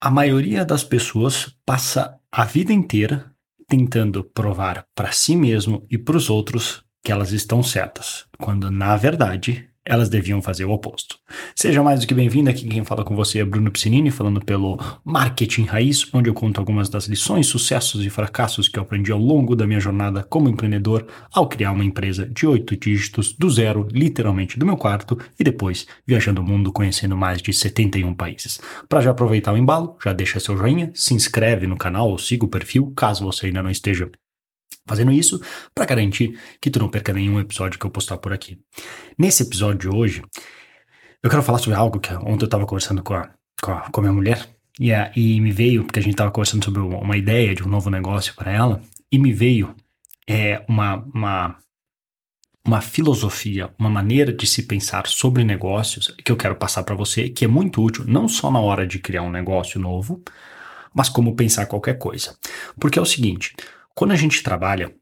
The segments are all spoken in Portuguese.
A maioria das pessoas passa a vida inteira tentando provar para si mesmo e para os outros que elas estão certas, quando na verdade elas deviam fazer o oposto. Seja mais do que bem-vindo, aqui quem fala com você é Bruno Piscinini, falando pelo Marketing Raiz, onde eu conto algumas das lições, sucessos e fracassos que eu aprendi ao longo da minha jornada como empreendedor ao criar uma empresa de oito dígitos, do zero, literalmente do meu quarto, e depois viajando o mundo conhecendo mais de 71 países. Para já aproveitar o embalo, já deixa seu joinha, se inscreve no canal ou siga o perfil, caso você ainda não esteja fazendo isso para garantir que tu não perca nenhum episódio que eu postar por aqui. Nesse episódio de hoje, eu quero falar sobre algo que ontem eu estava conversando com a, com a, com a minha mulher e, a, e me veio, porque a gente estava conversando sobre uma ideia de um novo negócio para ela, e me veio é, uma, uma, uma filosofia, uma maneira de se pensar sobre negócios que eu quero passar para você, que é muito útil, não só na hora de criar um negócio novo, mas como pensar qualquer coisa. Porque é o seguinte, quando a gente trabalha,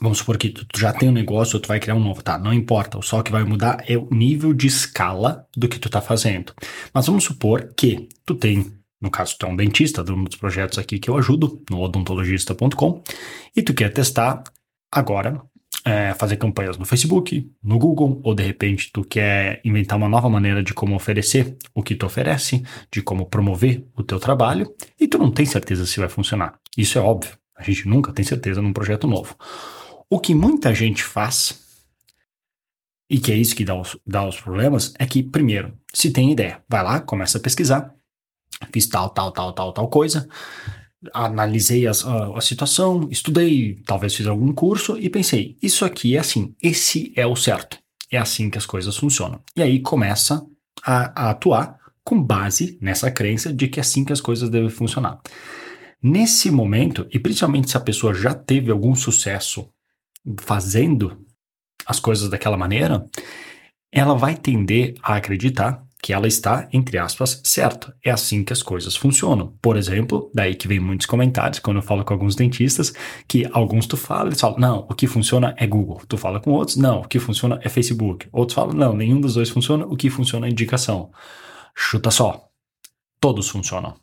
vamos supor que tu já tem um negócio, tu vai criar um novo, tá? Não importa, só que vai mudar é o nível de escala do que tu tá fazendo. Mas vamos supor que tu tem, no caso tu é um dentista, de um dos projetos aqui que eu ajudo, no odontologista.com, e tu quer testar agora é, fazer campanhas no Facebook, no Google, ou de repente tu quer inventar uma nova maneira de como oferecer o que tu oferece, de como promover o teu trabalho, e tu não tem certeza se vai funcionar. Isso é óbvio. A gente nunca tem certeza num projeto novo. O que muita gente faz, e que é isso que dá os, dá os problemas, é que, primeiro, se tem ideia, vai lá, começa a pesquisar, fiz tal, tal, tal, tal, tal coisa, analisei as, a, a, situação, estudei, talvez fiz algum curso e pensei, isso aqui é assim, esse é o certo, é assim que as coisas funcionam. E aí começa a, a atuar com base nessa crença de que é assim que as coisas devem funcionar. Nesse momento, e principalmente se a pessoa já teve algum sucesso fazendo as coisas daquela maneira, ela vai tender a acreditar que ela está, entre aspas, certa. É assim que as coisas funcionam. Por exemplo, daí que vem muitos comentários quando eu falo com alguns dentistas, que alguns tu fala, eles falam, não, o que funciona é Google. Tu fala com outros, não, o que funciona é Facebook. Outros falam, não, nenhum dos dois funciona, o que funciona é indicação. Chuta só. Todos funcionam.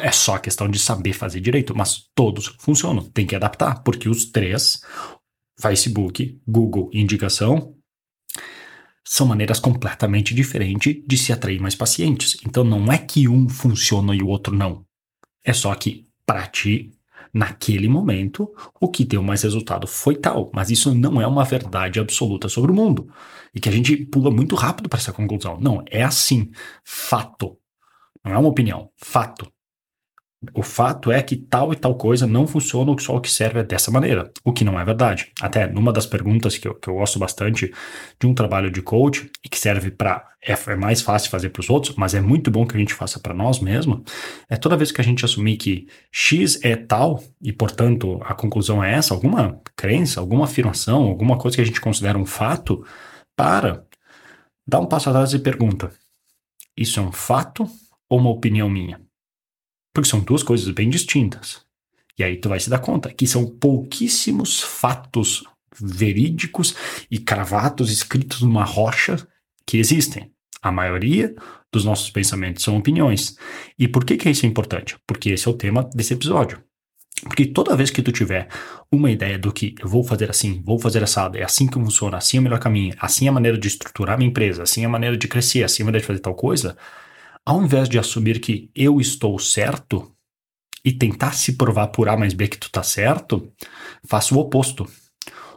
É só questão de saber fazer direito, mas todos funcionam. Tem que adaptar, porque os três, Facebook, Google e indicação, são maneiras completamente diferentes de se atrair mais pacientes. Então não é que um funciona e o outro não. É só que para ti, naquele momento, o que deu mais resultado foi tal. Mas isso não é uma verdade absoluta sobre o mundo. E que a gente pula muito rápido para essa conclusão. Não, é assim. Fato. Não é uma opinião. Fato. O fato é que tal e tal coisa não funciona só o que serve é dessa maneira, o que não é verdade. Até numa das perguntas que eu, que eu gosto bastante de um trabalho de coach e que serve para. É, é, mais fácil fazer para os outros, mas é muito bom que a gente faça para nós mesmos. É toda vez que a gente assumir que X é tal e, portanto, a conclusão é essa, alguma crença, alguma afirmação, alguma coisa que a gente considera um fato, para, dá um passo atrás e pergunta: Isso é um fato ou uma opinião minha? Porque são duas coisas bem distintas. E aí tu vai se dar conta que são pouquíssimos fatos verídicos e cravados escritos numa rocha que existem. A maioria dos nossos pensamentos são opiniões. E por que, que isso é importante? Porque esse é o tema desse episódio. Porque toda vez que tu tiver uma ideia do que eu vou fazer assim, vou fazer assado, é assim que funciona, assim é o melhor caminho, assim é a maneira de estruturar minha empresa, assim é a maneira de crescer, assim é a maneira de fazer tal coisa, ao invés de assumir que eu estou certo e tentar se provar por A mais B que tu tá certo, faça o oposto.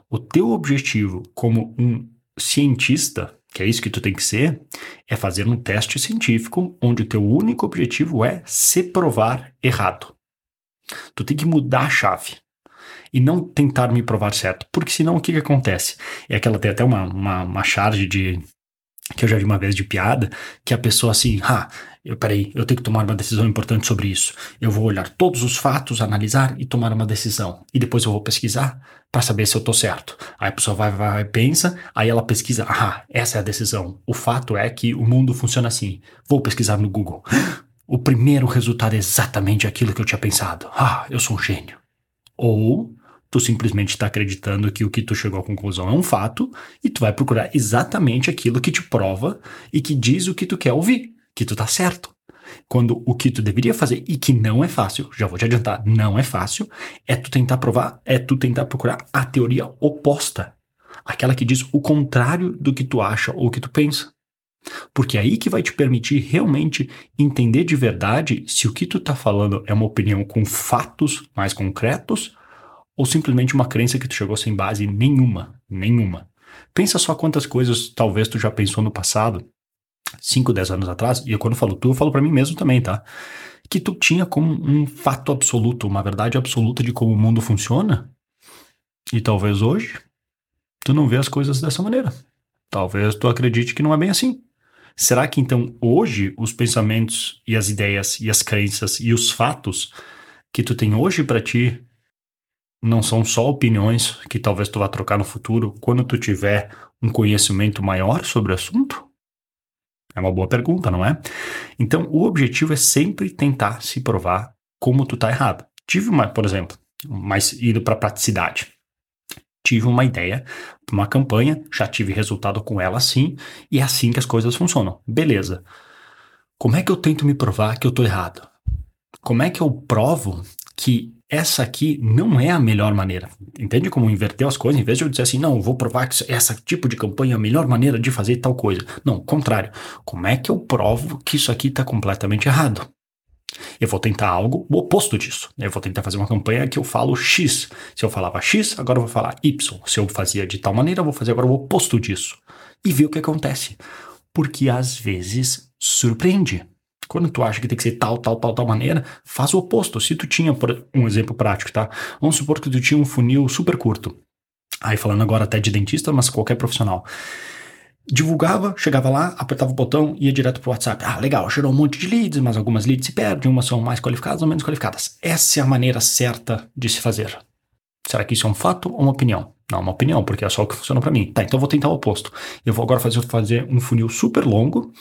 O teu objetivo como um cientista, que é isso que tu tem que ser, é fazer um teste científico onde o teu único objetivo é se provar errado. Tu tem que mudar a chave e não tentar me provar certo, porque senão o que, que acontece? É aquela tem até uma, uma, uma charge de que eu já vi uma vez de piada, que a pessoa assim, ah, eu, peraí, eu tenho que tomar uma decisão importante sobre isso. Eu vou olhar todos os fatos, analisar e tomar uma decisão. E depois eu vou pesquisar para saber se eu tô certo. Aí a pessoa vai, vai, pensa, aí ela pesquisa, ah, essa é a decisão. O fato é que o mundo funciona assim. Vou pesquisar no Google. O primeiro resultado é exatamente aquilo que eu tinha pensado. Ah, eu sou um gênio. Ou tu simplesmente está acreditando que o que tu chegou à conclusão é um fato e tu vai procurar exatamente aquilo que te prova e que diz o que tu quer ouvir, que tu tá certo. Quando o que tu deveria fazer e que não é fácil, já vou te adiantar, não é fácil, é tu tentar provar, é tu tentar procurar a teoria oposta, aquela que diz o contrário do que tu acha ou que tu pensa. Porque é aí que vai te permitir realmente entender de verdade se o que tu está falando é uma opinião com fatos mais concretos ou simplesmente uma crença que tu chegou sem base nenhuma, nenhuma. Pensa só quantas coisas talvez tu já pensou no passado, 5, 10 anos atrás, e eu quando falo tu, eu falo para mim mesmo também, tá? Que tu tinha como um fato absoluto, uma verdade absoluta de como o mundo funciona, e talvez hoje tu não vê as coisas dessa maneira. Talvez tu acredite que não é bem assim. Será que então hoje os pensamentos e as ideias e as crenças e os fatos que tu tem hoje para ti não são só opiniões que talvez tu vá trocar no futuro quando tu tiver um conhecimento maior sobre o assunto? É uma boa pergunta, não é? Então, o objetivo é sempre tentar se provar como tu tá errado. Tive uma, por exemplo, mais indo para praticidade tive uma ideia, uma campanha, já tive resultado com ela assim, e é assim que as coisas funcionam. Beleza. Como é que eu tento me provar que eu tô errado? Como é que eu provo que essa aqui não é a melhor maneira? Entende como inverter as coisas? Em vez de eu dizer assim, não, vou provar que essa tipo de campanha é a melhor maneira de fazer tal coisa. Não, contrário. Como é que eu provo que isso aqui está completamente errado? Eu vou tentar algo o oposto disso. Eu vou tentar fazer uma campanha que eu falo X. Se eu falava X, agora eu vou falar Y. Se eu fazia de tal maneira, eu vou fazer agora o oposto disso. E ver o que acontece. Porque às vezes surpreende. Quando tu acha que tem que ser tal, tal, tal, tal maneira, faz o oposto. Se tu tinha, por um exemplo prático, tá? Vamos supor que tu tinha um funil super curto. Aí falando agora até de dentista, mas qualquer profissional divulgava, chegava lá, apertava o botão ia direto pro WhatsApp. Ah, legal, gerou um monte de leads, mas algumas leads se perdem, umas são mais qualificadas ou menos qualificadas. Essa é a maneira certa de se fazer. Será que isso é um fato ou uma opinião? Não, uma opinião, porque é só o que funciona para mim. Tá, então eu vou tentar o oposto. Eu vou agora fazer, fazer um funil super longo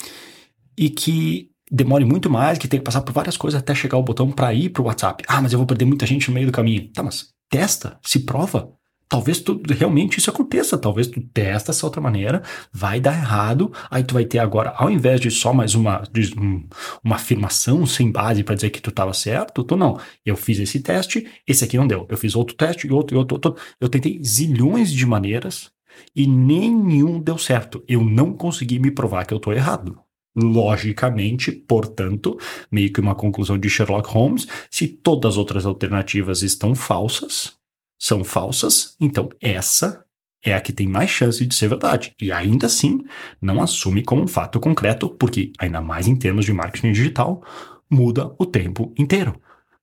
e que demore muito mais, que tenha que passar por várias coisas até chegar o botão para ir pro WhatsApp. Ah, mas eu vou perder muita gente no meio do caminho. Tá, mas testa, se prova. Talvez tu, realmente isso aconteça, talvez tu testa essa outra maneira, vai dar errado, aí tu vai ter agora, ao invés de só mais uma, de, um, uma afirmação sem base para dizer que tu estava certo, tu não. Eu fiz esse teste, esse aqui não deu. Eu fiz outro teste e outro, e outro, outro. Eu tentei zilhões de maneiras e nenhum deu certo. Eu não consegui me provar que eu estou errado. Logicamente, portanto, meio que uma conclusão de Sherlock Holmes, se todas as outras alternativas estão falsas, são falsas, então essa é a que tem mais chance de ser verdade. E ainda assim, não assume como um fato concreto, porque, ainda mais em termos de marketing digital, muda o tempo inteiro.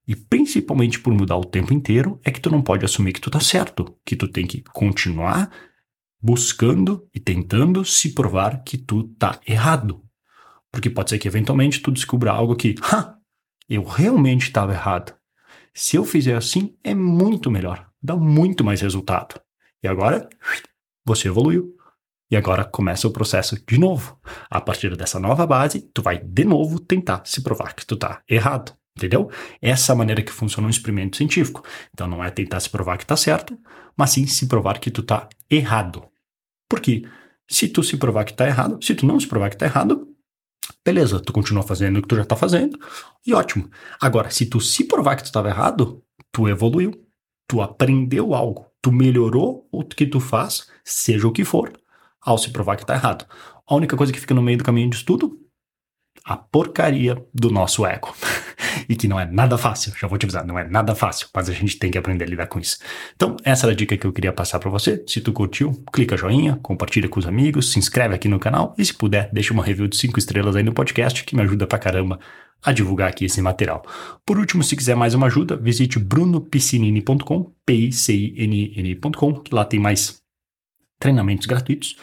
E principalmente por mudar o tempo inteiro, é que tu não pode assumir que tu tá certo, que tu tem que continuar buscando e tentando se provar que tu tá errado. Porque pode ser que eventualmente tu descubra algo que, ha, eu realmente estava errado. Se eu fizer assim, é muito melhor dá muito mais resultado. E agora, você evoluiu. E agora começa o processo de novo. A partir dessa nova base, tu vai de novo tentar se provar que tu tá errado. Entendeu? Essa é a maneira que funciona um experimento científico. Então não é tentar se provar que tá certo, mas sim se provar que tu tá errado. Porque se tu se provar que tá errado, se tu não se provar que tá errado, beleza, tu continua fazendo o que tu já tá fazendo, e ótimo. Agora, se tu se provar que tu estava errado, tu evoluiu tu aprendeu algo, tu melhorou o que tu faz, seja o que for, ao se provar que está errado. A única coisa que fica no meio do caminho disso tudo? A porcaria do nosso ego. e que não é nada fácil, já vou te avisar, não é nada fácil, mas a gente tem que aprender a lidar com isso. Então, essa era a dica que eu queria passar para você. Se tu curtiu, clica joinha, compartilha com os amigos, se inscreve aqui no canal e se puder, deixa uma review de 5 estrelas aí no podcast que me ajuda pra caramba a divulgar aqui esse material. Por último, se quiser mais uma ajuda, visite brunopiscinini.com, p-i-c-i-n-n.com, lá tem mais treinamentos gratuitos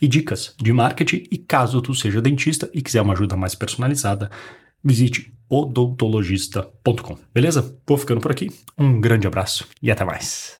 e dicas de marketing. E caso tu seja dentista e quiser uma ajuda mais personalizada, visite odontologista.com. Beleza? Vou ficando por aqui. Um grande abraço e até mais.